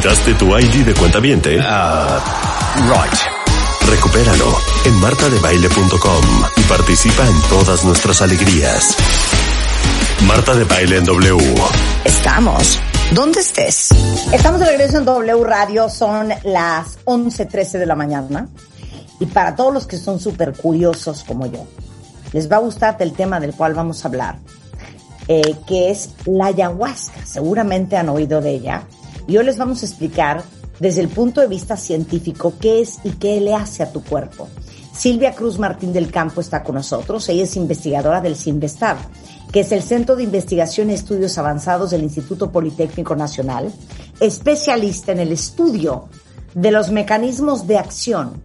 ¿Quitaste tu ID de cuenta viente? Ah, right. Recupéralo en martadebaile.com y participa en todas nuestras alegrías. Marta de Baile en W. Estamos. ¿Dónde estés? Estamos de regreso en W Radio, son las 11.13 de la mañana. Y para todos los que son súper curiosos como yo, les va a gustar el tema del cual vamos a hablar, eh, que es la ayahuasca. Seguramente han oído de ella. Y hoy les vamos a explicar desde el punto de vista científico qué es y qué le hace a tu cuerpo. Silvia Cruz Martín del Campo está con nosotros. Ella es investigadora del CINVESTAR, que es el Centro de Investigación y Estudios Avanzados del Instituto Politécnico Nacional, especialista en el estudio de los mecanismos de acción,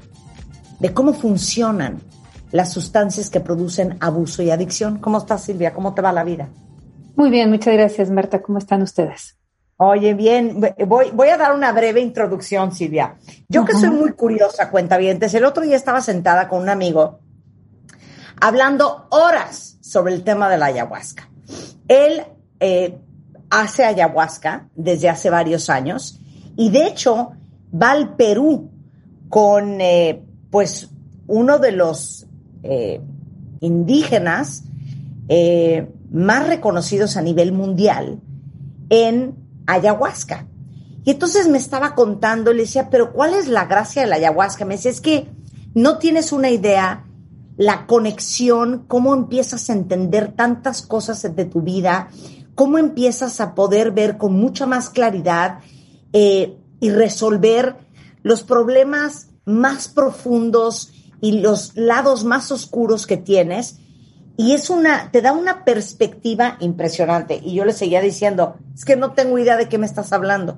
de cómo funcionan las sustancias que producen abuso y adicción. ¿Cómo estás, Silvia? ¿Cómo te va la vida? Muy bien, muchas gracias, Marta. ¿Cómo están ustedes? Oye, bien, voy, voy a dar una breve introducción, Silvia. Yo que soy muy curiosa, cuenta bien, el otro día estaba sentada con un amigo hablando horas sobre el tema de la ayahuasca. Él eh, hace ayahuasca desde hace varios años y de hecho va al Perú con eh, pues uno de los eh, indígenas más reconocidos a nivel mundial en ayahuasca. Y entonces me estaba contando, le decía, pero ¿cuál es la gracia de la ayahuasca? Me decía, es que no tienes una idea la conexión, cómo empiezas a entender tantas cosas de tu vida, cómo empiezas a poder ver con mucha más claridad eh, y resolver los problemas más profundos y los lados más oscuros que tienes y es una, te da una perspectiva impresionante. Y yo le seguía diciendo, es que no tengo idea de qué me estás hablando.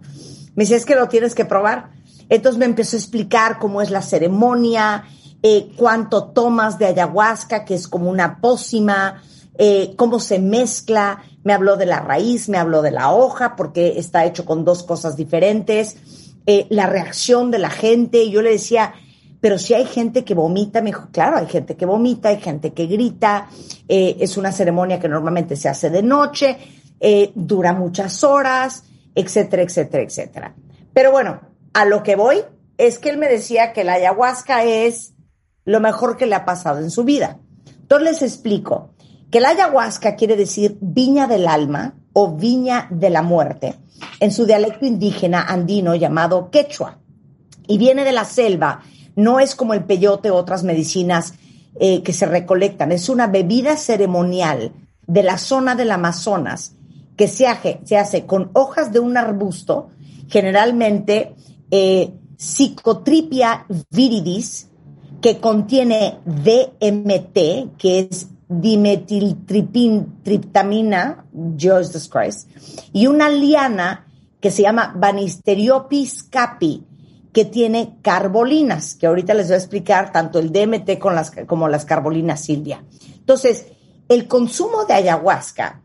Me dice, es que lo tienes que probar. Entonces me empezó a explicar cómo es la ceremonia, eh, cuánto tomas de ayahuasca, que es como una pócima, eh, cómo se mezcla. Me habló de la raíz, me habló de la hoja, porque está hecho con dos cosas diferentes. Eh, la reacción de la gente. Yo le decía, pero si hay gente que vomita, me dijo, claro, hay gente que vomita, hay gente que grita, eh, es una ceremonia que normalmente se hace de noche, eh, dura muchas horas, etcétera, etcétera, etcétera. Pero bueno, a lo que voy es que él me decía que la ayahuasca es lo mejor que le ha pasado en su vida. Entonces les explico que la ayahuasca quiere decir viña del alma o viña de la muerte en su dialecto indígena andino llamado quechua y viene de la selva no es como el peyote o otras medicinas eh, que se recolectan, es una bebida ceremonial de la zona del Amazonas que se hace, se hace con hojas de un arbusto, generalmente eh, Psicotripia viridis, que contiene DMT, que es dimetiltriptamina, Jesus Christ, y una liana que se llama Banisteriopis capi, que tiene carbolinas, que ahorita les voy a explicar tanto el DMT como las carbolinas Silvia. Entonces, el consumo de ayahuasca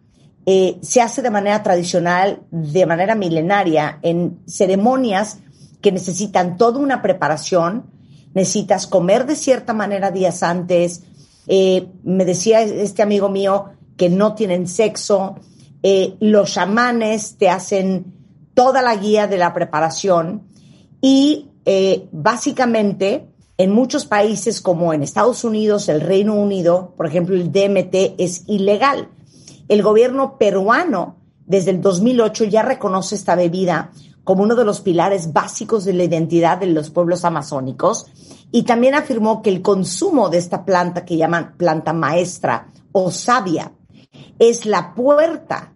eh, se hace de manera tradicional, de manera milenaria, en ceremonias que necesitan toda una preparación, necesitas comer de cierta manera días antes. Eh, me decía este amigo mío que no tienen sexo, eh, los chamanes te hacen toda la guía de la preparación y eh, básicamente en muchos países como en Estados Unidos, el Reino Unido, por ejemplo, el DMT es ilegal. El gobierno peruano desde el 2008 ya reconoce esta bebida como uno de los pilares básicos de la identidad de los pueblos amazónicos y también afirmó que el consumo de esta planta que llaman planta maestra o sabia es la puerta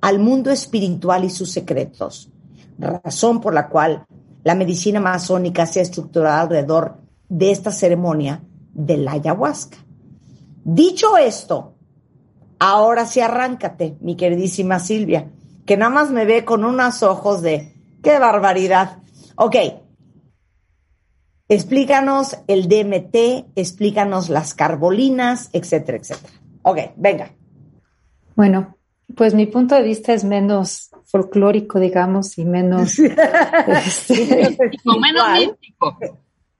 al mundo espiritual y sus secretos, razón por la cual la medicina amazónica se ha estructurado alrededor de esta ceremonia de la ayahuasca. Dicho esto, ahora sí arráncate, mi queridísima Silvia, que nada más me ve con unos ojos de qué barbaridad. Ok, explícanos el DMT, explícanos las carbolinas, etcétera, etcétera. Ok, venga. Bueno, pues mi punto de vista es menos folclórico, digamos, y menos... este, menos mítico.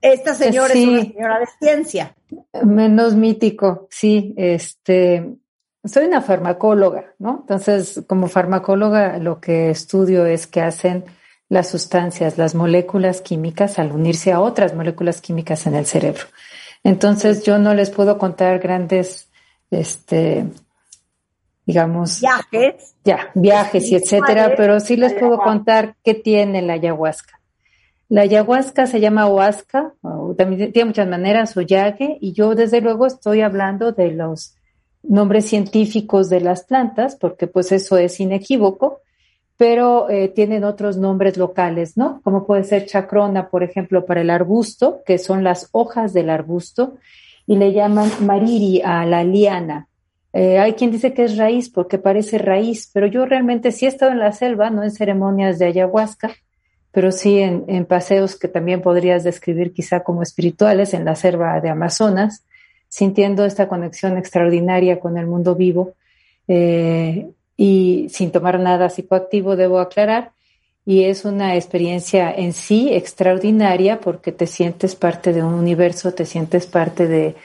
Esta señora es una señora de ciencia. Menos mítico, sí. Este, soy una farmacóloga, ¿no? Entonces, como farmacóloga, lo que estudio es qué hacen las sustancias, las moléculas químicas al unirse a otras moléculas químicas en el cerebro. Entonces yo no les puedo contar grandes, este, digamos, viajes, ya, viajes y etcétera, pero sí les puedo contar qué tiene la ayahuasca. La ayahuasca se llama huasca, también tiene muchas maneras, o yague, y yo desde luego estoy hablando de los nombres científicos de las plantas, porque pues eso es inequívoco, pero eh, tienen otros nombres locales, ¿no? Como puede ser chacrona, por ejemplo, para el arbusto, que son las hojas del arbusto, y le llaman mariri a la liana. Eh, hay quien dice que es raíz porque parece raíz, pero yo realmente sí he estado en la selva, no en ceremonias de ayahuasca, pero sí en, paseos que también podrías describir quizá como espirituales en la selva de Amazonas, sintiendo esta conexión extraordinaria con el mundo vivo. Eh, y sin tomar nada psicoactivo, debo aclarar. Y es una experiencia en sí extraordinaria porque te sientes parte de un universo, te sientes parte de,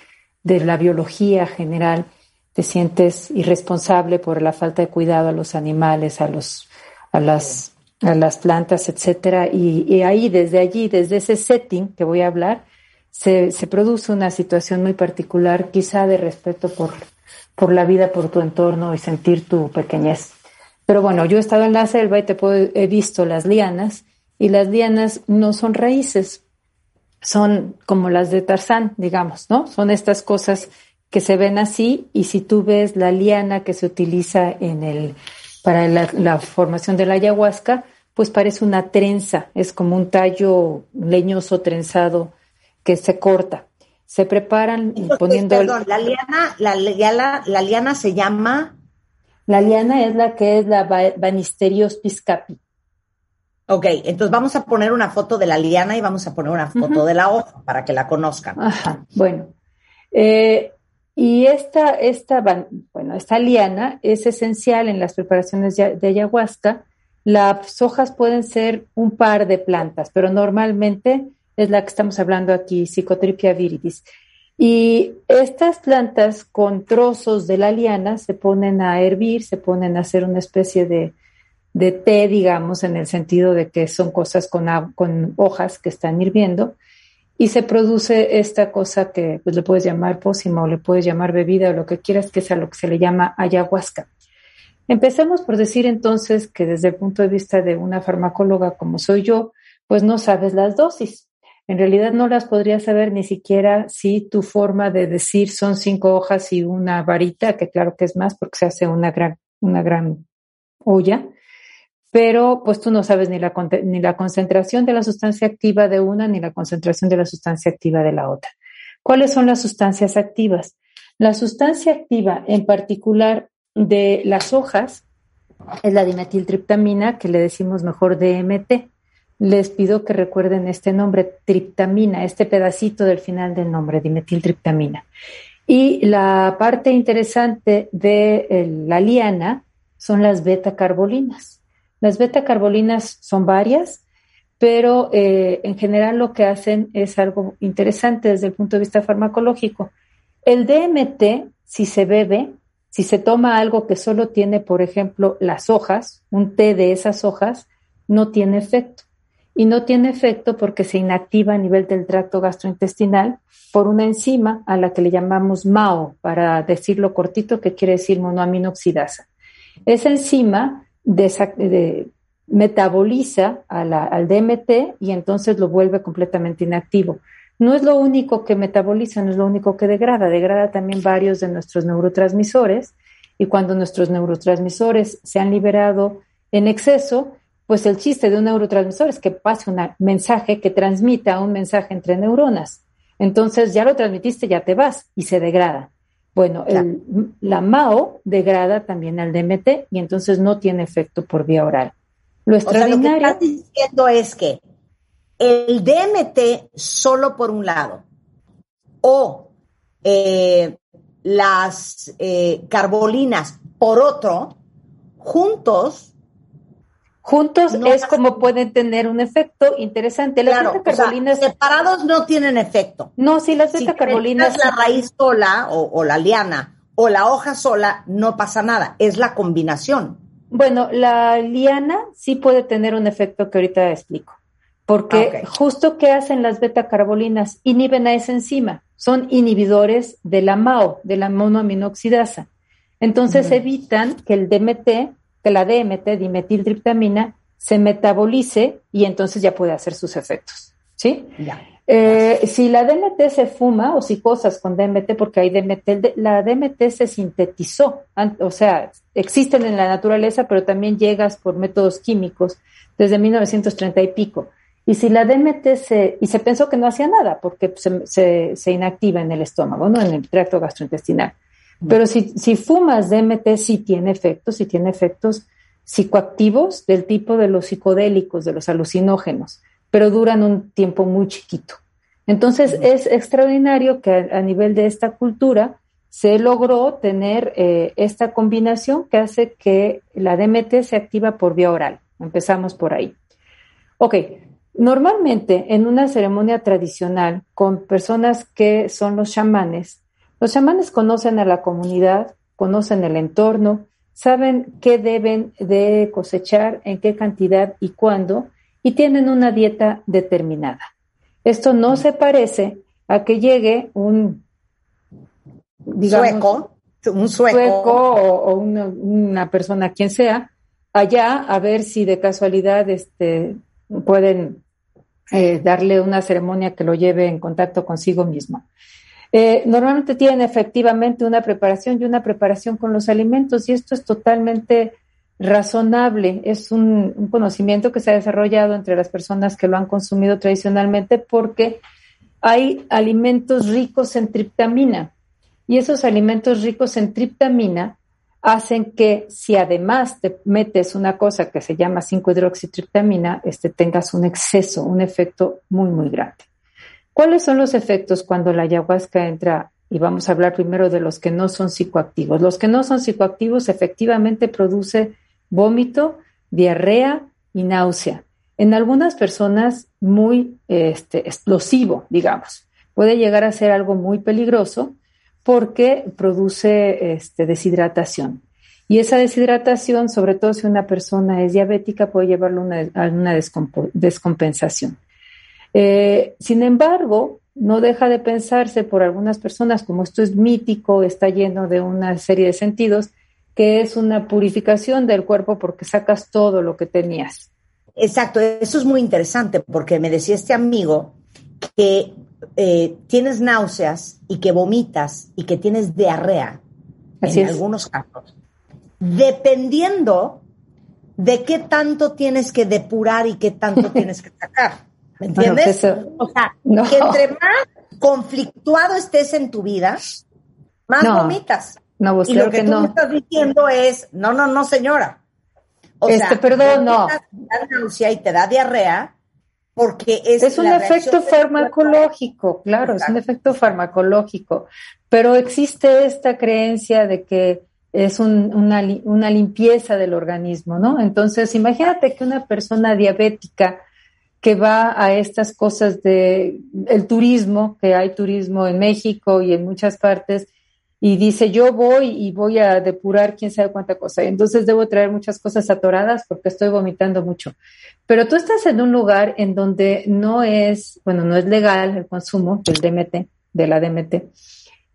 la biología general, te sientes irresponsable por la falta de cuidado a los animales, a, los, a, las, a las plantas, etcétera. Y, ahí, desde allí, desde ese setting que voy a hablar, se, se produce una situación muy particular, quizá de respeto por, por la vida, por tu entorno y sentir tu pequeñez. Pero bueno, yo he estado en la selva y te he visto las lianas y las lianas no son raíces, son como las de Tarzán, digamos, ¿no? Son estas cosas que se ven así y si tú ves la liana que se utiliza en el, para la, la formación de la ayahuasca, pues parece una trenza, es como un tallo leñoso trenzado que se corta se preparan poniendo... Perdón, la liana, la, la, la, liana se llama... La liana es la que es la Banisterios piscapi. Ok, entonces vamos a poner una foto de la liana y vamos a poner una foto de la hoja para que la conozcan. Ajá, bueno. Eh, y esta, esta, bueno, esta liana es esencial en las preparaciones de ayahuasca. Las hojas pueden ser un par de plantas, pero normalmente es la que estamos hablando aquí, Psicotripia viridis. Y estas plantas con trozos de la liana se ponen a hervir, se ponen a hacer una especie de, de té, digamos, en el sentido de que son cosas con, con hojas que están hirviendo, y se produce esta cosa que pues, le puedes llamar pócima o le puedes llamar bebida o lo que quieras, que es a lo que se le llama ayahuasca. Empecemos por decir entonces que desde el punto de vista de una farmacóloga como soy yo, pues no sabes las dosis. En realidad no las podrías saber ni siquiera si tu forma de decir son cinco hojas y una varita, que claro que es más porque se hace una gran, una gran olla, pero pues tú no sabes ni la, ni la concentración de la sustancia activa de una ni la concentración de la sustancia activa de la otra. ¿Cuáles son las sustancias activas? La sustancia activa en particular de las hojas es la dimetiltriptamina, que le decimos mejor DMT les pido que recuerden este nombre, triptamina, este pedacito del final del nombre, dimetiltriptamina. Y la parte interesante de la liana son las beta-carbolinas. Las beta-carbolinas son varias, pero eh, en general lo que hacen es algo interesante desde el punto de vista farmacológico. El DMT, si se bebe, si se toma algo que solo tiene, por ejemplo, las hojas, un té de esas hojas, no tiene efecto y no tiene efecto porque se inactiva a nivel del tracto gastrointestinal por una enzima a la que le llamamos MAO, para decirlo cortito, que quiere decir monoaminoxidasa. Esa enzima metaboliza al DMT y entonces lo vuelve completamente inactivo. No es lo único que metaboliza, no es lo único que degrada, degrada también varios de nuestros neurotransmisores y cuando nuestros neurotransmisores se han liberado en exceso, pues el chiste de un neurotransmisor es que pase un mensaje que transmita un mensaje entre neuronas. Entonces ya lo transmitiste, ya te vas y se degrada. Bueno, la MAO degrada también al DMT y entonces no tiene efecto por vía oral. Lo extraordinario. lo que estás diciendo es que el DMT solo por un lado o eh, las eh, carbolinas por otro, juntos Juntos es como pueden tener un efecto interesante. Las claro, separados no tienen efecto. No, si las beta carbolinas. la raíz sola o, la liana o la hoja sola, no pasa nada. Es la combinación. Bueno, la liana sí puede tener un efecto que ahorita explico. Porque ah, justo que hacen las beta-carbolinas, inhiben a esa enzima, son inhibidores de la MAO, de la monoaminoxidasa. Entonces evitan que el DMT, que la DMT, dimetiltriptamina, se metabolice y entonces ya puede hacer sus efectos. ¿Sí? Eh, si la DMT se fuma o si cosas con DMT, porque hay DMT, la DMT se sintetizó, o sea, existen en la naturaleza, pero también llegas por métodos químicos desde 1930 y pico. Y si la DMT se, y se pensó que no hacía nada porque se, se, inactiva en el estómago, ¿no? En el tracto gastrointestinal. Pero si, si fumas DMT, sí tiene efectos, sí tiene efectos psicoactivos del tipo de los psicodélicos, de los alucinógenos, pero duran un tiempo muy chiquito. Entonces es extraordinario que a, nivel de esta cultura se logró tener eh, esta combinación que hace que la DMT se activa por vía oral. Empezamos por ahí. Ok, Normalmente, en una ceremonia tradicional con personas que son los chamanes, los chamanes conocen a la comunidad, conocen el entorno, saben qué deben de cosechar, en qué cantidad y cuándo, y tienen una dieta determinada. Esto no se parece a que llegue un sueco, un sueco, o, una, una, persona, quien sea, allá a ver si de casualidad este, pueden eh, darle una ceremonia que lo lleve en contacto consigo mismo. Eh, normalmente tienen efectivamente una preparación y una preparación con los alimentos y esto es totalmente razonable, es un, conocimiento que se ha desarrollado entre las personas que lo han consumido tradicionalmente porque hay alimentos ricos en triptamina y esos alimentos ricos en triptamina hacen que si además te metes una cosa que se llama 5-hidroxitriptamina, este, tengas un exceso, un efecto muy, muy grande. ¿Cuáles son los efectos cuando la ayahuasca entra? Y vamos a hablar primero de los que no son psicoactivos. Los que no son psicoactivos efectivamente produce vómito, diarrea y náusea. En algunas personas muy este, explosivo, digamos. Puede llegar a ser algo muy peligroso porque produce este, deshidratación. Y esa deshidratación, sobre todo si una persona es diabética, puede llevarlo a una descompensación. Eh, sin embargo, no deja de pensarse por algunas personas, como esto es mítico, está lleno de una serie de sentidos, que es una purificación del cuerpo porque sacas todo lo que tenías. Exacto, eso es muy interesante porque me decía este amigo que eh, tienes náuseas y que vomitas y que tienes diarrea, en algunos casos, dependiendo de qué tanto tienes que depurar y qué tanto tienes que sacar. ¿Me entiendes? o sea, que entre más conflictuado estés en tu vida, más vomitas. No, pues y lo que, tú me estás diciendo es, no, no, no, señora. O este, sea, perdón, no. Te da náusea y te da diarrea, porque es, es un efecto farmacológico, claro, es un efecto farmacológico, pero existe esta creencia de que es una, una, limpieza del organismo, ¿no? Entonces, imagínate que una persona diabética que va a estas cosas de el turismo, que hay turismo en México y en muchas partes, y dice, yo voy y voy a depurar quién sabe cuánta cosa. Entonces debo traer muchas cosas atoradas porque estoy vomitando mucho. Pero tú estás en un lugar en donde no es, bueno, no es legal el consumo del DMT, de la DMT.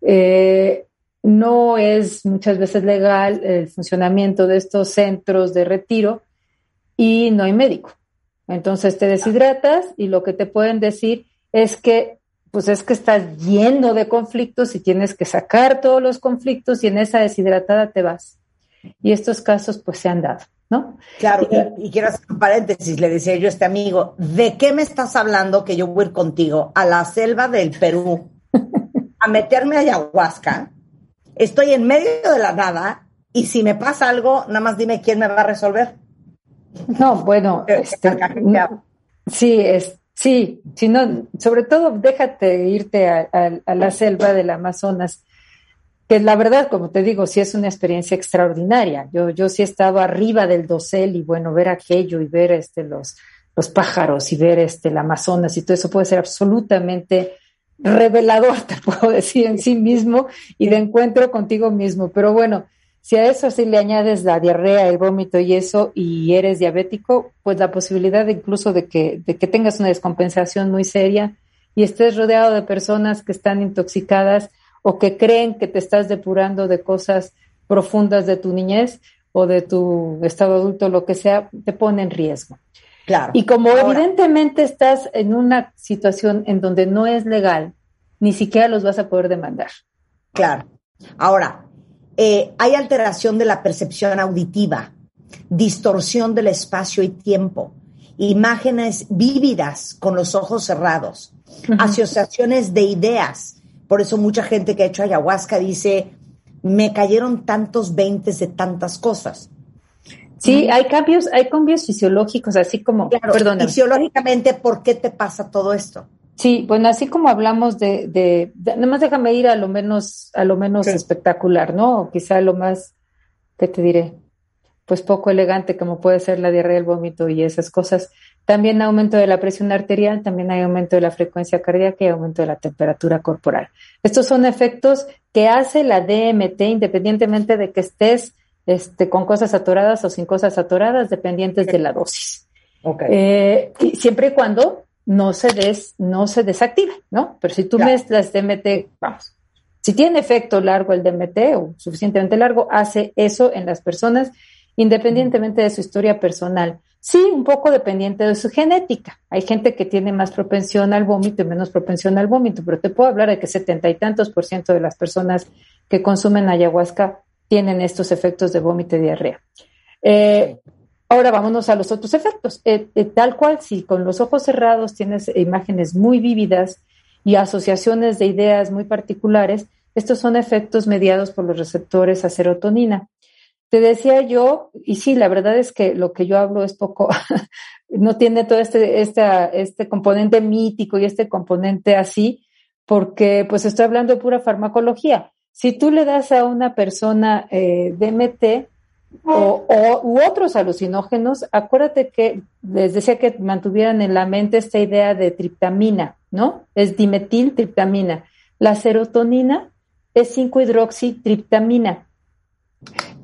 Eh, no es muchas veces legal el funcionamiento de estos centros de retiro y no hay médico. Entonces te deshidratas y lo que te pueden decir es que pues es que estás lleno de conflictos y tienes que sacar todos los conflictos y en esa deshidratada te vas. Y estos casos pues se han dado, ¿no? Claro, y, quiero hacer un paréntesis, le decía yo a este amigo, ¿de qué me estás hablando que yo voy a ir contigo a la selva del Perú a meterme a ayahuasca? Estoy en medio de la nada y si me pasa algo, nada más dime quién me va a resolver. No, bueno, este, sí, es, Sí, sino, sobre todo déjate irte a, la selva del Amazonas, que la verdad, como te digo, sí es una experiencia extraordinaria. Yo, yo sí estaba arriba del dosel y bueno, ver aquello y ver este, los, los pájaros y ver este, el Amazonas y todo eso puede ser absolutamente revelador, te puedo decir, en sí mismo y de encuentro contigo mismo. Pero bueno, Si a eso sí le añades la diarrea, el vómito y eso, y eres diabético, pues la posibilidad incluso de que, de que tengas una descompensación muy seria y estés rodeado de personas que están intoxicadas o que creen que te estás depurando de cosas profundas de tu niñez o de tu estado adulto, lo que sea, te pone en riesgo. Claro. Y como evidentemente estás en una situación en donde no es legal, ni siquiera los vas a poder demandar. Claro. Ahora, eh, hay alteración de la percepción auditiva, distorsión del espacio y tiempo, imágenes vívidas con los ojos cerrados, asociaciones de ideas. Por eso mucha gente que ha hecho ayahuasca dice, me cayeron tantos veintes de tantas cosas. Sí, hay cambios, hay cambios fisiológicos, así como, claro, fisiológicamente, ¿por qué te pasa todo esto? Sí, bueno, así como hablamos de, de, nada más déjame ir a lo menos, a lo menos espectacular, ¿no? O quizá lo más, ¿qué te diré? Pues poco elegante, como puede ser la diarrea, el vómito y esas cosas. También aumento de la presión arterial, también hay aumento de la frecuencia cardíaca y aumento de la temperatura corporal. Estos son efectos que hace la DMT independientemente de que estés este, con cosas atoradas o sin cosas atoradas, dependientes de la dosis. Okay. Eh, y siempre y cuando no se des, no se desactive, ¿no? Pero si tú claro. mezclas DMT, vamos, si tiene efecto largo el DMT o suficientemente largo, hace eso en las personas independientemente de su historia personal. Sí, un poco dependiente de su genética. Hay gente que tiene más propensión al vómito y menos propensión al vómito, pero te puedo hablar de que setenta y tantos por ciento de las personas que consumen ayahuasca tienen estos efectos de vómito y diarrea. Eh, Ahora vámonos a los otros efectos. Eh, eh, tal cual, si con los ojos cerrados tienes imágenes muy vívidas y asociaciones de ideas muy particulares, estos son efectos mediados por los receptores a serotonina. Te decía yo, y sí, la verdad es que lo que yo hablo es poco, no tiene todo este, este, este componente mítico y este componente así, porque pues estoy hablando de pura farmacología. Si tú le das a una persona eh, DMT, o, u otros alucinógenos, acuérdate que les decía que mantuvieran en la mente esta idea de triptamina, ¿no? Es dimetiltriptamina. La serotonina es 5-hidroxitriptamina.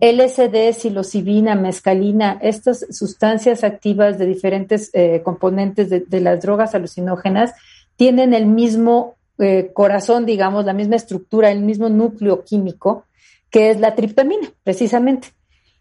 LSD, psilocibina, mescalina, estas sustancias activas de diferentes eh, componentes de, de, las drogas alucinógenas tienen el mismo eh, corazón, digamos, la misma estructura, el mismo núcleo químico, que es la triptamina, precisamente.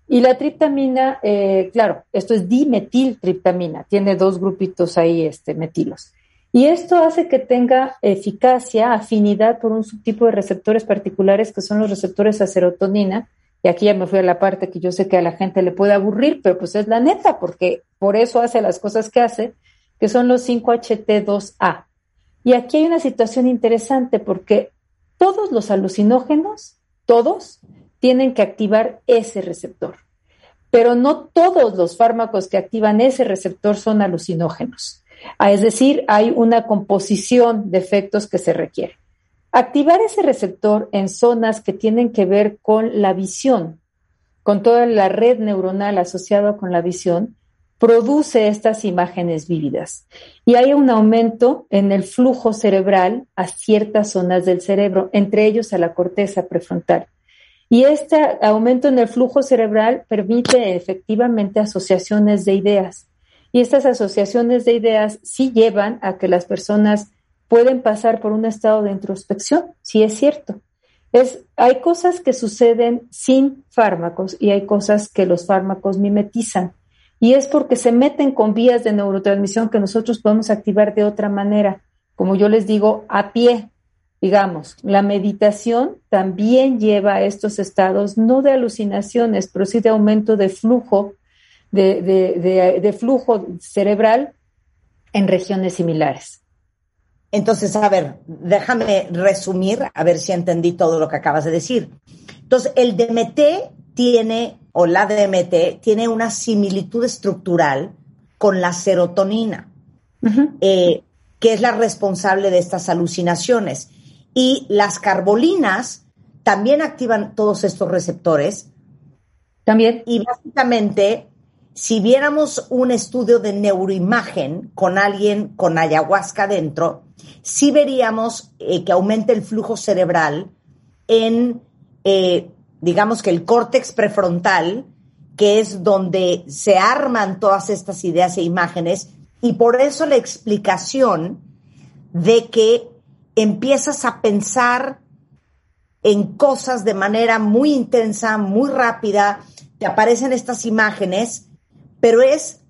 Y la triptamina, eh, claro, esto es dimetiltriptamina, tiene dos grupitos ahí este, metilos. Y esto hace que tenga eficacia, afinidad por un subtipo de receptores particulares que son los receptores a serotonina. Y aquí ya me fui a la parte que yo sé que a la gente le puede aburrir, pero pues es la neta, porque por eso hace las cosas que hace, que son los 5HT2A. Y aquí hay una situación interesante porque todos los alucinógenos, todos, tienen que activar ese receptor. Pero no todos los fármacos que activan ese receptor son alucinógenos. Ah, es decir, hay una composición de efectos que se requiere. Activar ese receptor en zonas que tienen que ver con la visión, con toda la red neuronal asociada con la visión, produce estas imágenes vívidas. Y hay un aumento en el flujo cerebral a ciertas zonas del cerebro, entre ellos a la corteza prefrontal. Y este aumento en el flujo cerebral permite efectivamente asociaciones de ideas. Y estas asociaciones de ideas sí llevan a que las personas pueden pasar por un estado de introspección, sí es cierto. Es, hay cosas que suceden sin fármacos y hay cosas que los fármacos mimetizan. Y es porque se meten con vías de neurotransmisión que nosotros podemos activar de otra manera, como yo les digo, a pie, digamos, la meditación también lleva a estos estados, no de alucinaciones, pero sí de aumento de flujo, de, de, de, flujo cerebral en regiones similares. Entonces, a ver, déjame resumir, a ver si entendí todo lo que acabas de decir. Entonces, el DMT tiene, o la DMT, tiene una similitud estructural con la serotonina, uh -huh. eh, que es la responsable de estas alucinaciones. Y las carbolinas también activan todos estos receptores. También. Y básicamente, si viéramos un estudio de neuroimagen con alguien con ayahuasca dentro, sí veríamos eh, que aumenta el flujo cerebral en eh, digamos que el córtex prefrontal, que es donde se arman todas estas ideas e imágenes, y por eso la explicación de que empiezas a pensar en cosas de manera muy intensa, muy rápida, te aparecen estas imágenes, pero es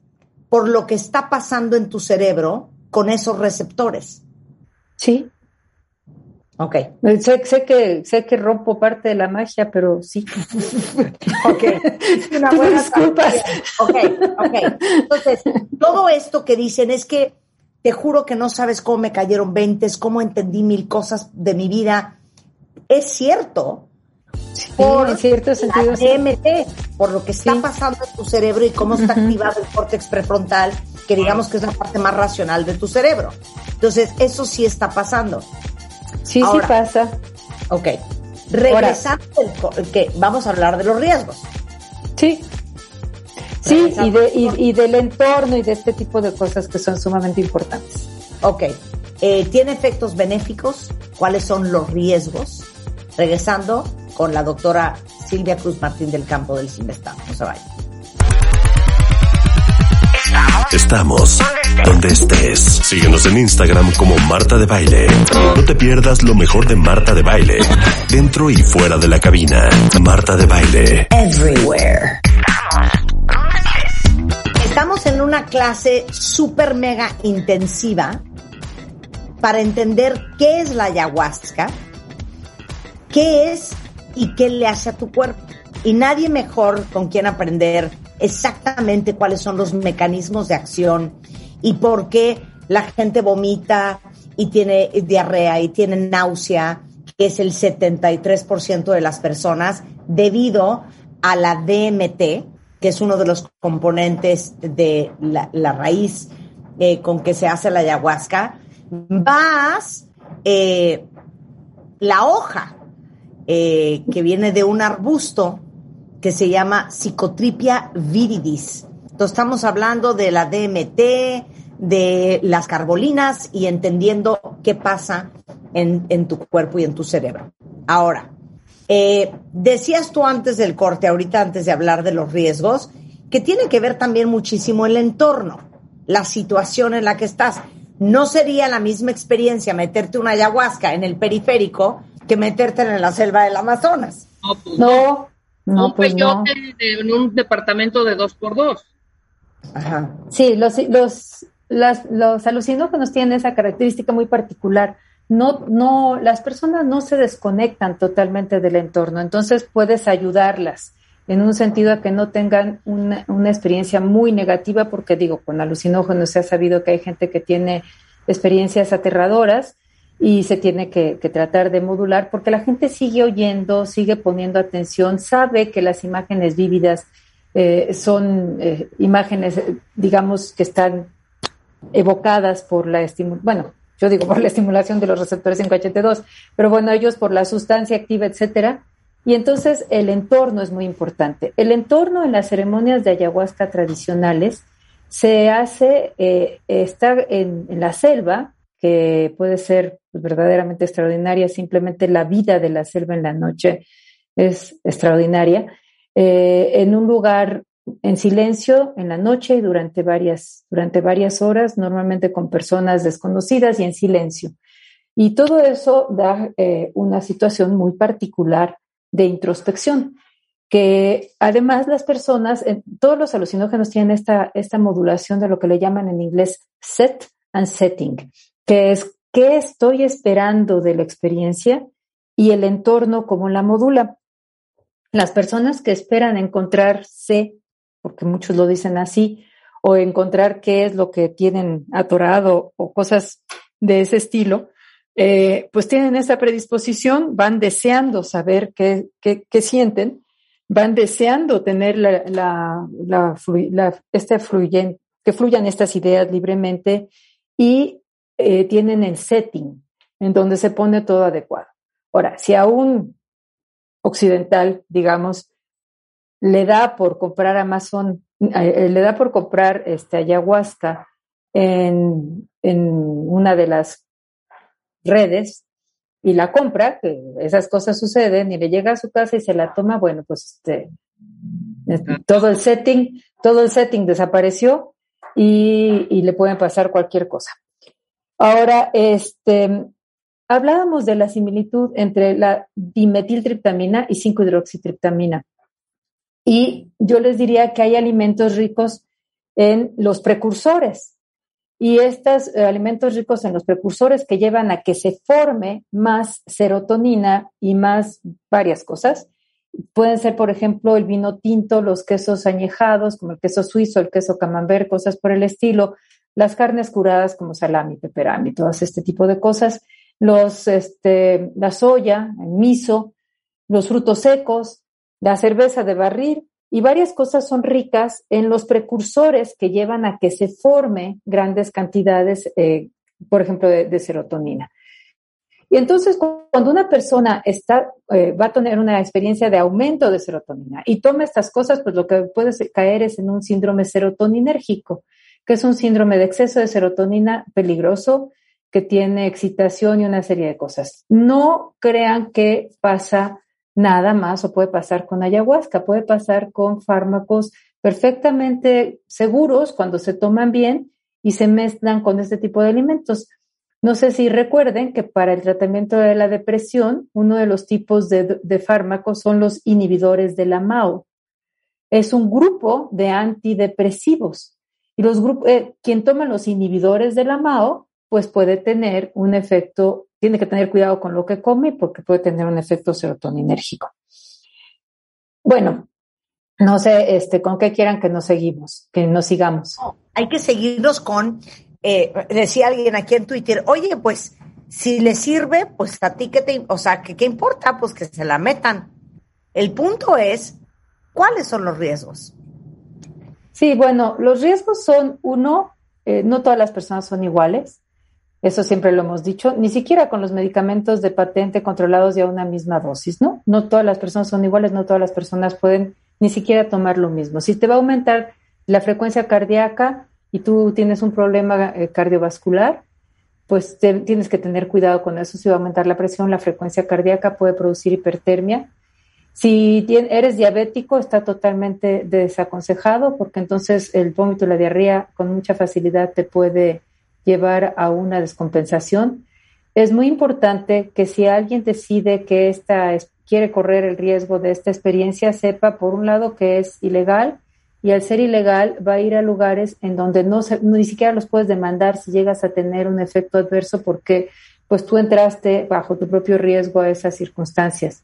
por lo que está pasando en tu cerebro con esos receptores. Sí. Ok. Sé, sé, que, sé que rompo parte de la magia, pero sí. ok. Una buena disculpas. Ok, ok. Entonces, todo esto que dicen es que te juro que no sabes cómo me cayeron veintes, cómo entendí mil cosas de mi vida. Es cierto. por cierto sentido. DMT, por lo que está pasando en tu cerebro y cómo está activado el córtex prefrontal, que digamos que es la parte más racional de tu cerebro. Entonces, eso sí está pasando. Sí, sí pasa. Ok. Regresando, que vamos a hablar de los riesgos. Sí, Sí, y, de, y, del entorno y de este tipo de cosas que son sumamente importantes. Ok. Eh, ¿Tiene efectos benéficos? ¿Cuáles son los riesgos? Regresando con la doctora Silvia Cruz Martín del Campo del Simestado. No se vaya. Estamos donde estés. Síguenos en Instagram como Marta de Baile. No te pierdas lo mejor de Marta de Baile. Dentro y fuera de la cabina. Marta de Baile. Everywhere. Clase súper mega intensiva para entender qué es la ayahuasca, qué es y qué le hace a tu cuerpo. Y nadie mejor con quien aprender exactamente cuáles son los mecanismos de acción y por qué la gente vomita y tiene diarrea y tiene náusea, que es el 73% de las personas, debido a la DMT, que es uno de los componentes de la, raíz eh, con que se hace la ayahuasca, más eh, la hoja eh, que viene de un arbusto que se llama Psicotripia viridis. Entonces estamos hablando de la DMT, de las carbolinas y entendiendo qué pasa en, en tu cuerpo y en tu cerebro. Ahora, eh, decías tú antes del corte, ahorita antes de hablar de los riesgos, que tiene que ver también muchísimo el entorno, la situación en la que estás. No sería la misma experiencia meterte una ayahuasca en el periférico que meterte en la selva del Amazonas. No, pues no, no, un pues en un departamento de dos por dos. Ajá. Sí, los, los, las, los alucinógenos tienen esa característica muy particular no, no, las personas no se desconectan totalmente del entorno, entonces puedes ayudarlas en un sentido a que no tengan una, una experiencia muy negativa, porque digo, con alucinógenos se ha sabido que hay gente que tiene experiencias aterradoras y se tiene que, tratar de modular, porque la gente sigue oyendo, sigue poniendo atención, sabe que las imágenes vívidas eh, son eh, imágenes, digamos, que están evocadas por la estimulación, bueno, yo digo por la estimulación de los receptores 5HT2, pero bueno, ellos por la sustancia activa, etcétera. Y entonces el entorno es muy importante. El entorno en las ceremonias de ayahuasca tradicionales se hace, eh, estar en, la selva, que puede ser verdaderamente extraordinaria, simplemente la vida de la selva en la noche es extraordinaria, eh, en un lugar en silencio en la noche y durante varias, durante varias horas, normalmente con personas desconocidas y en silencio. Y todo eso da eh, una situación muy particular de introspección, que además las personas, todos los alucinógenos tienen esta, esta modulación de lo que le llaman en inglés set and setting, que es qué estoy esperando de la experiencia y el entorno como la modula. Las personas que esperan encontrarse porque muchos lo dicen así, o encontrar qué es lo que tienen atorado o cosas de ese estilo, eh, pues tienen esa predisposición, van deseando saber qué, qué, sienten, van deseando tener la, la, este fluyen, que fluyan estas ideas libremente y eh, tienen el setting en donde se pone todo adecuado. Ahora, si a un occidental, digamos, le da por comprar Amazon, eh, le da por comprar este ayahuasca en, en una de las redes, y la compra, que esas cosas suceden, y le llega a su casa y se la toma, bueno, pues este, todo el setting, todo el setting desapareció y, y le pueden pasar cualquier cosa. Ahora, este, hablábamos de la similitud entre la dimetiltriptamina y 5-hidroxitriptamina. Y yo les diría que hay alimentos ricos en los precursores. Y estos eh, alimentos ricos en los precursores que llevan a que se forme más serotonina y más varias cosas, pueden ser, por ejemplo, el vino tinto, los quesos añejados, como el queso suizo, el queso camembert, cosas por el estilo, las carnes curadas como salami, peperami, todas este tipo de cosas, los, este, la soya, el miso, los frutos secos, la cerveza de barril y varias cosas son ricas en los precursores que llevan a que se forme grandes cantidades, eh, por ejemplo, de, serotonina. Y entonces, cuando una persona está, eh, va a tener una experiencia de aumento de serotonina y toma estas cosas, pues lo que puede caer es en un síndrome serotoninérgico, que es un síndrome de exceso de serotonina peligroso que tiene excitación y una serie de cosas. No crean que pasa nada más o puede pasar con ayahuasca, puede pasar con fármacos perfectamente seguros cuando se toman bien y se mezclan con este tipo de alimentos. No sé si recuerden que para el tratamiento de la depresión, uno de los tipos de, fármacos son los inhibidores de la MAO. Es un grupo de antidepresivos. Y los eh, quien toma los inhibidores de la MAO pues puede tener un efecto, tiene que tener cuidado con lo que come porque puede tener un efecto serotoninérgico. Bueno, no sé este, con qué quieran que nos seguimos, que nos sigamos. hay que seguirnos con, eh, decía alguien aquí en Twitter, oye, pues si le sirve, pues a ti que te, o sea, que qué importa, pues que se la metan. El punto es, ¿cuáles son los riesgos? Sí, bueno, los riesgos son, uno, eh, no todas las personas son iguales. Eso siempre lo hemos dicho, ni siquiera con los medicamentos de patente controlados de una misma dosis, ¿no? No todas las personas son iguales, no todas las personas pueden ni siquiera tomar lo mismo. Si te va a aumentar la frecuencia cardíaca y tú tienes un problema eh, cardiovascular, pues tienes que tener cuidado con eso. Si va a aumentar la presión, la frecuencia cardíaca puede producir hipertermia. Si eres diabético, está totalmente desaconsejado porque entonces el vómito y la diarrea con mucha facilidad te puede llevar a una descompensación. Es muy importante que si alguien decide que esta quiere correr el riesgo de esta experiencia, sepa por un lado que es ilegal y al ser ilegal va a ir a lugares en donde no, ni siquiera los puedes demandar si llegas a tener un efecto adverso porque pues tú entraste bajo tu propio riesgo a esas circunstancias.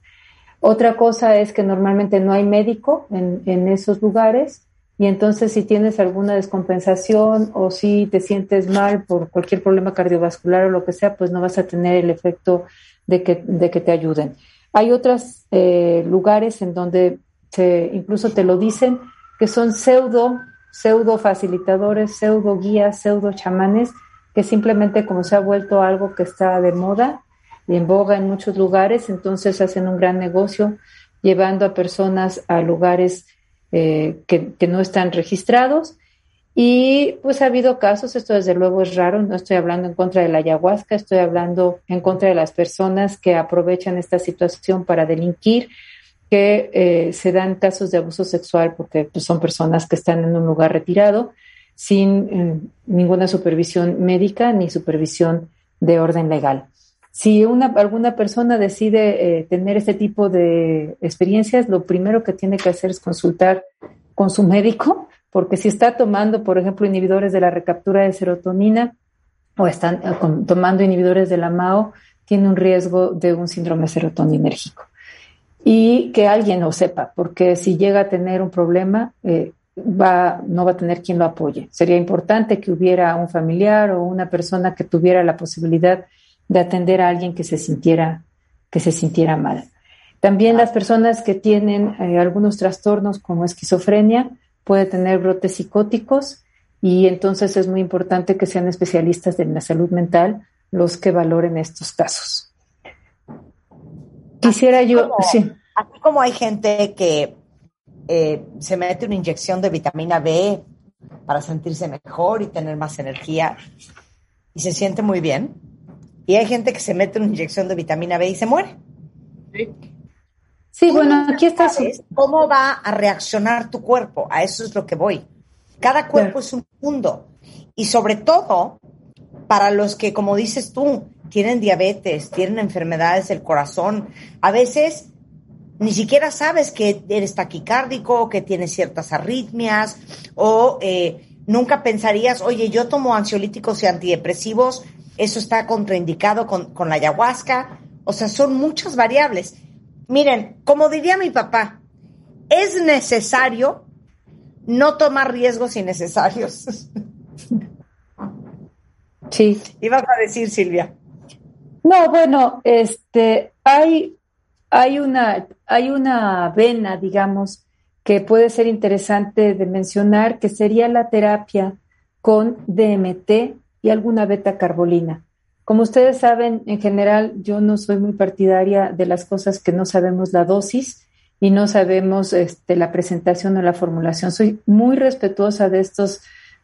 Otra cosa es que normalmente no hay médico en, en esos lugares y entonces si tienes alguna descompensación o si te sientes mal por cualquier problema cardiovascular o lo que sea, pues no vas a tener el efecto de que, de que te ayuden. Hay otros eh, lugares en donde se, incluso te lo dicen, que son pseudo, pseudo facilitadores, pseudo guías, pseudo chamanes, que simplemente como se ha vuelto algo que está de moda y en boga en muchos lugares, entonces hacen un gran negocio llevando a personas a lugares eh, que, no están registrados. Y pues ha habido casos, esto desde luego es raro, no estoy hablando en contra de la ayahuasca, estoy hablando en contra de las personas que aprovechan esta situación para delinquir, que eh, se dan casos de abuso sexual porque pues, son personas que están en un lugar retirado sin eh, ninguna supervisión médica ni supervisión de orden legal. Si una, alguna persona decide eh, tener este tipo de experiencias, lo primero que tiene que hacer es consultar con su médico, porque si está tomando, por ejemplo, inhibidores de la recaptura de serotonina o están eh, tomando inhibidores de la MAO, tiene un riesgo de un síndrome serotoninérgico. Y que alguien lo sepa, porque si llega a tener un problema, eh, no va a tener quien lo apoye. Sería importante que hubiera un familiar o una persona que tuviera la posibilidad de atender a alguien que se sintiera, que se sintiera mal. También las personas que tienen eh, algunos trastornos como esquizofrenia pueden tener brotes psicóticos y entonces es muy importante que sean especialistas de la salud mental los que valoren estos casos. Quisiera yo, sí. Así como hay gente que eh, se mete una inyección de vitamina B para sentirse mejor y tener más energía y se siente muy bien, y hay gente que se mete una inyección de vitamina B y se muere. Sí, bueno, aquí está. ¿Cómo va a reaccionar tu cuerpo? A eso es lo que voy. Cada cuerpo es un mundo. Y sobre todo, para los que, como dices tú, tienen diabetes, tienen enfermedades del corazón, a veces ni siquiera sabes que eres taquicárdico, que tienes ciertas arritmias, o eh, nunca pensarías, oye, yo tomo ansiolíticos y antidepresivos, eso está contraindicado con, con la ayahuasca. O sea, son muchas variables. Miren, como diría mi papá, es necesario no tomar riesgos innecesarios. Sí. Ibas a decir, Silvia. No, bueno, este, hay, hay una, hay una vena, digamos, que puede ser interesante de mencionar, que sería la terapia con DMT y alguna beta carbolina. Como ustedes saben, en general yo no soy muy partidaria de las cosas que no sabemos la dosis y no sabemos este, la presentación o la formulación. Soy muy respetuosa de estos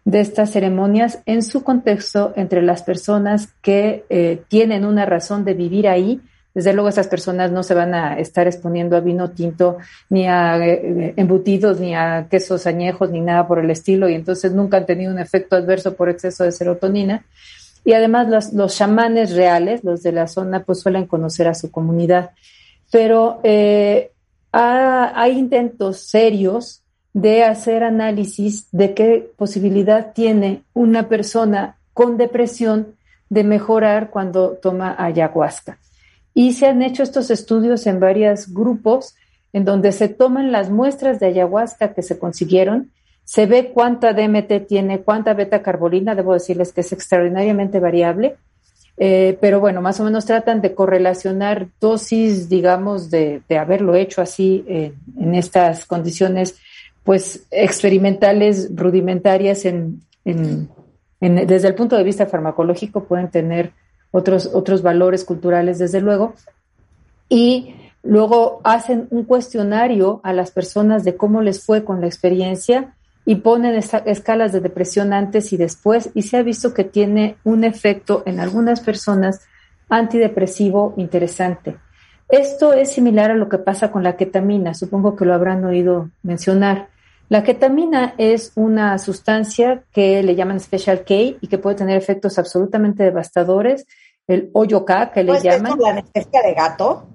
de estas ceremonias en su contexto entre las personas que eh, tienen una razón de vivir ahí. Desde luego esas personas no se van a estar exponiendo a vino tinto, ni a eh, embutidos, ni a quesos añejos, ni nada por el estilo, y entonces nunca han tenido un efecto adverso por exceso de serotonina. Y además los, los chamanes reales, los de la zona, pues suelen conocer a su comunidad. Pero eh, hay intentos serios de hacer análisis de qué posibilidad tiene una persona con depresión de mejorar cuando toma ayahuasca. Y se han hecho estos estudios en varios grupos en donde se toman las muestras de ayahuasca que se consiguieron. Se ve cuánta DMT tiene, cuánta beta carbolina, debo decirles que es extraordinariamente variable, eh, pero bueno, más o menos tratan de correlacionar dosis, digamos, de, haberlo hecho así en estas condiciones, pues experimentales, rudimentarias, en, desde el punto de vista farmacológico pueden tener otros, otros valores culturales, desde luego, y luego hacen un cuestionario a las personas de cómo les fue con la experiencia y ponen escalas de depresión antes y después y se ha visto que tiene un efecto en algunas personas antidepresivo interesante. Esto es similar a lo que pasa con la ketamina, supongo que lo habrán oído mencionar. La ketamina es una sustancia que le llaman Special K y que puede tener efectos absolutamente devastadores. El hoyo K, que le llaman. ¿La anestesia de gato?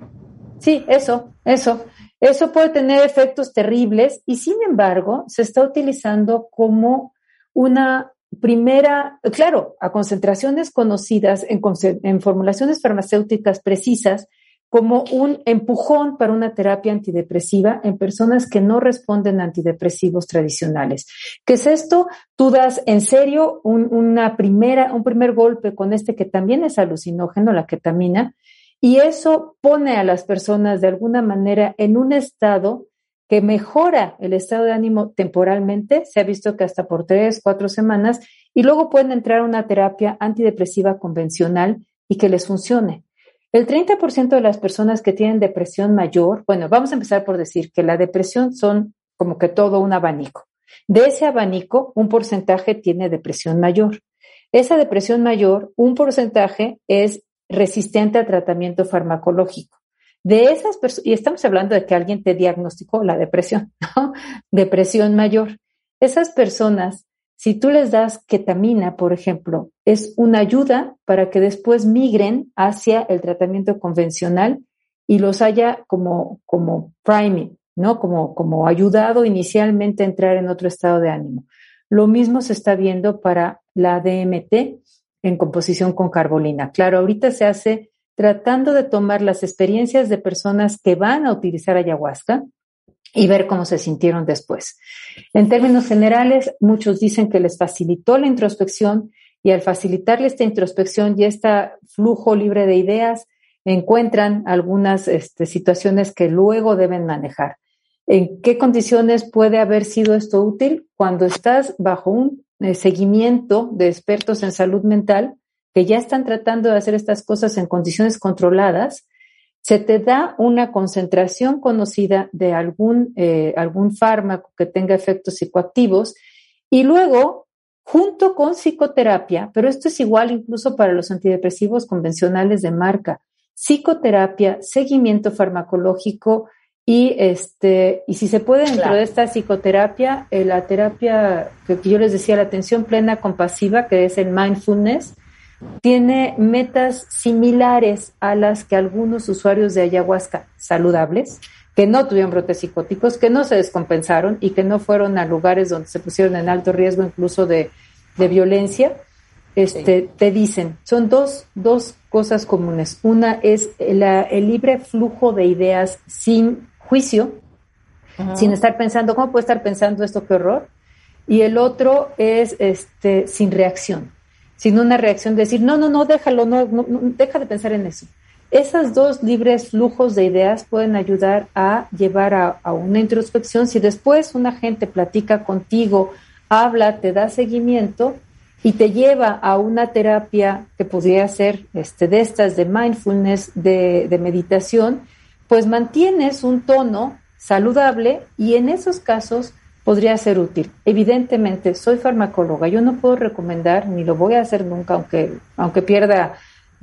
Sí, eso, eso. Eso puede tener efectos terribles y sin embargo se está utilizando como una primera, claro, a concentraciones conocidas en, formulaciones farmacéuticas precisas como un empujón para una terapia antidepresiva en personas que no responden a antidepresivos tradicionales. ¿Qué es esto? Tú das en serio una primera, un primer golpe con este que también es alucinógeno, la ketamina, y eso pone a las personas de alguna manera en un estado que mejora el estado de ánimo temporalmente, se ha visto que hasta por tres, cuatro semanas, y luego pueden entrar a una terapia antidepresiva convencional y que les funcione. El 30% de las personas que tienen depresión mayor, bueno, vamos a empezar por decir que la depresión son como que todo un abanico. De ese abanico, un porcentaje tiene depresión mayor. Esa depresión mayor, un porcentaje es resistente al tratamiento farmacológico. De esas personas, y estamos hablando de que alguien te diagnosticó la depresión, ¿no? Depresión mayor. Esas personas, si tú les das ketamina, por ejemplo, es una ayuda para que después migren hacia el tratamiento convencional y los haya como, como priming, ¿no? Como, como ayudado inicialmente a entrar en otro estado de ánimo. Lo mismo se está viendo para la DMT, en composición con carbolina. Claro, ahorita se hace tratando de tomar las experiencias de personas que van a utilizar ayahuasca y ver cómo se sintieron después. En términos generales, muchos dicen que les facilitó la introspección y al facilitarle esta introspección y este flujo libre de ideas, encuentran algunas este, situaciones que luego deben manejar. ¿En qué condiciones puede haber sido esto útil? Cuando estás bajo un seguimiento de expertos en salud mental que ya están tratando de hacer estas cosas en condiciones controladas, se te da una concentración conocida de algún, eh, algún fármaco que tenga efectos psicoactivos y luego junto con psicoterapia, pero esto es igual incluso para los antidepresivos convencionales de marca, psicoterapia, seguimiento farmacológico y este y si se puede dentro de esta psicoterapia, eh, la terapia que, yo les decía, la atención plena compasiva, que es el mindfulness, tiene metas similares a las que algunos usuarios de ayahuasca saludables, que no tuvieron brotes psicóticos, que no se descompensaron y que no fueron a lugares donde se pusieron en alto riesgo incluso de, violencia, este, te dicen, son dos, dos cosas comunes. Una es el libre flujo de ideas sin juicio, sin estar pensando, ¿cómo puede estar pensando esto? Qué horror. Y el otro es este, sin reacción sin una reacción de decir, no, no, no, déjalo, no, no, deja de pensar en eso. Esas dos libres flujos de ideas pueden ayudar a llevar a, una introspección. Si después una gente platica contigo, habla, te da seguimiento y te lleva a una terapia que podría ser este, de estas de mindfulness, de meditación, pues mantienes un tono saludable y en esos casos podría ser útil. Evidentemente, soy farmacóloga, yo no puedo recomendar, ni lo voy a hacer nunca, aunque, aunque pierda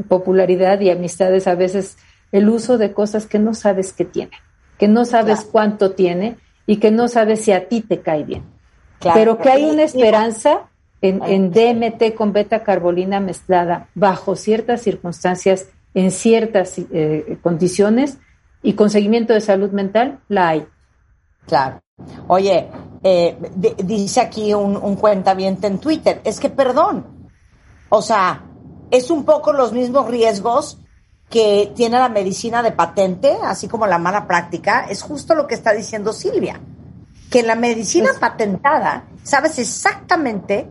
popularidad y amistades a veces, el uso de cosas que no sabes que tiene, que no sabes cuánto tiene y que no sabes si a ti te cae bien. Pero que hay una esperanza en, en DMT con beta carbolina mezclada bajo ciertas circunstancias, en ciertas eh, condiciones y con seguimiento de salud mental, la hay. Claro. Oye, eh, dice aquí un, un cuentaviente en Twitter, es que perdón, o sea, es un poco los mismos riesgos que tiene la medicina de patente, así como la mala práctica, es justo lo que está diciendo Silvia, que en la medicina patentada sabes exactamente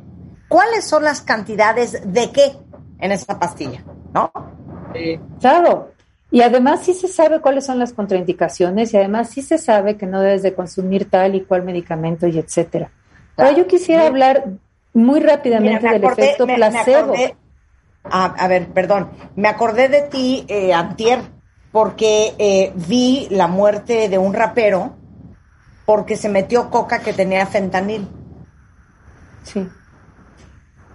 cuáles son las cantidades de qué en esa pastilla, ¿no? Sí. Claro, y además sí se sabe cuáles son las contraindicaciones y además sí se sabe que no debes de consumir tal y cual medicamento y etcétera. Pero yo quisiera hablar muy rápidamente del efecto placebo. a, ver, perdón, me acordé de ti, eh, Antier, porque eh, vi la muerte de un rapero porque se metió coca que tenía fentanil. Sí.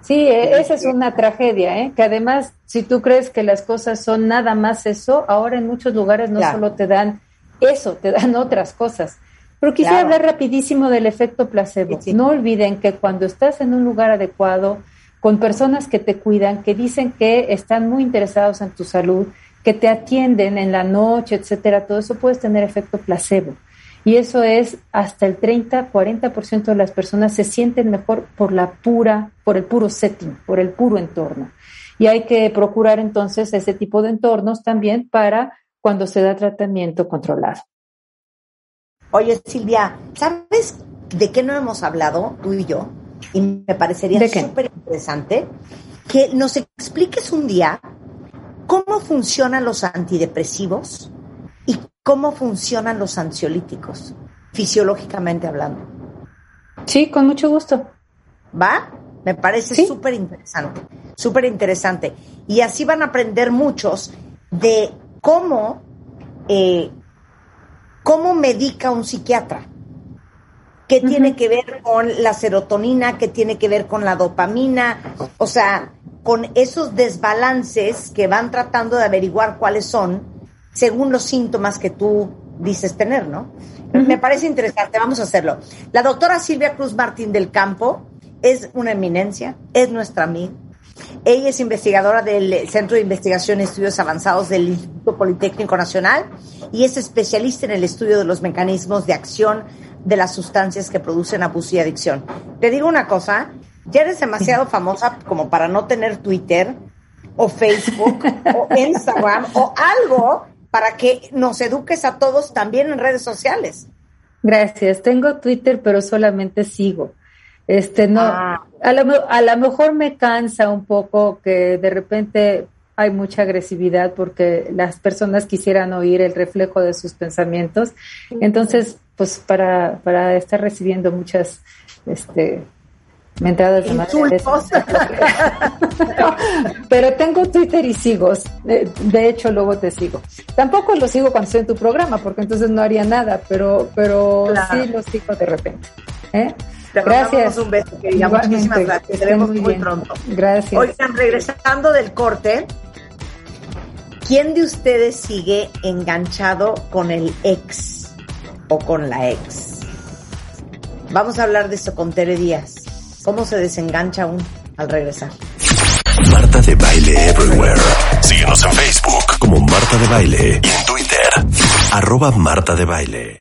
Sí, e, esa es una tragedia, ¿eh? que además, si tú crees que las cosas son nada más eso, ahora en muchos lugares no solo te dan eso, te dan otras cosas. Pero quisiera hablar rapidísimo del efecto placebo. No olviden que cuando estás en un lugar adecuado, con personas que te cuidan, que dicen que están muy interesados en tu salud, que te atienden en la noche, etcétera, todo eso puedes tener efecto placebo y eso es hasta el 30, 40% de las personas se sienten mejor por la pura, por el puro setting, por el puro entorno. Y hay que procurar entonces ese tipo de entornos también para cuando se da tratamiento controlado. Oye, Silvia, ¿sabes de qué no hemos hablado tú y yo? Y me parecería súper interesante que nos expliques un día cómo funcionan los antidepresivos cómo funcionan los ansiolíticos, fisiológicamente hablando. Sí, con mucho gusto. ¿Va? Me parece súper interesante, súper interesante. Y así van a aprender muchos de cómo, eh, cómo medica un psiquiatra. ¿Qué tiene que ver con la serotonina? ¿Qué tiene que ver con la dopamina? O sea, con esos desbalances que van tratando de averiguar cuáles son según los síntomas que tú dices tener, ¿no? Me parece interesante, vamos a hacerlo. La doctora Silvia Cruz Martín del Campo es una eminencia, es nuestra amiga. Ella es investigadora del Centro de Investigación y Estudios Avanzados del Instituto Politécnico Nacional y es especialista en el estudio de los mecanismos de acción de las sustancias que producen abuso y adicción. Te digo una cosa, ya eres demasiado famosa como para no tener Twitter o Facebook o Instagram o algo para que nos eduques a todos también en redes sociales. Gracias. Tengo Twitter, pero solamente sigo. Este no, ah. a, lo, a lo mejor me cansa un poco que de repente hay mucha agresividad porque las personas quisieran oír el reflejo de sus pensamientos. Entonces, pues para, para estar recibiendo muchas este, Mentadas de madre. Pero tengo Twitter y sigo. De hecho, luego te sigo. Tampoco lo sigo cuando estoy en tu programa, porque entonces no haría nada, pero, pero sí lo sigo de repente. ¿eh? Te Gracias. un beso, querida. Muchísimas gracias. Te vemos muy pronto. Gracias. Oigan, regresando del corte, ¿quién de ustedes sigue enganchado con el ex o con la ex? Vamos a hablar de eso con Tere Díaz. ¿Cómo se desengancha uno al regresar? Marta de Baile Everywhere. Síguenos en Facebook como Marta de Baile y en Twitter, arroba Marta de Baile.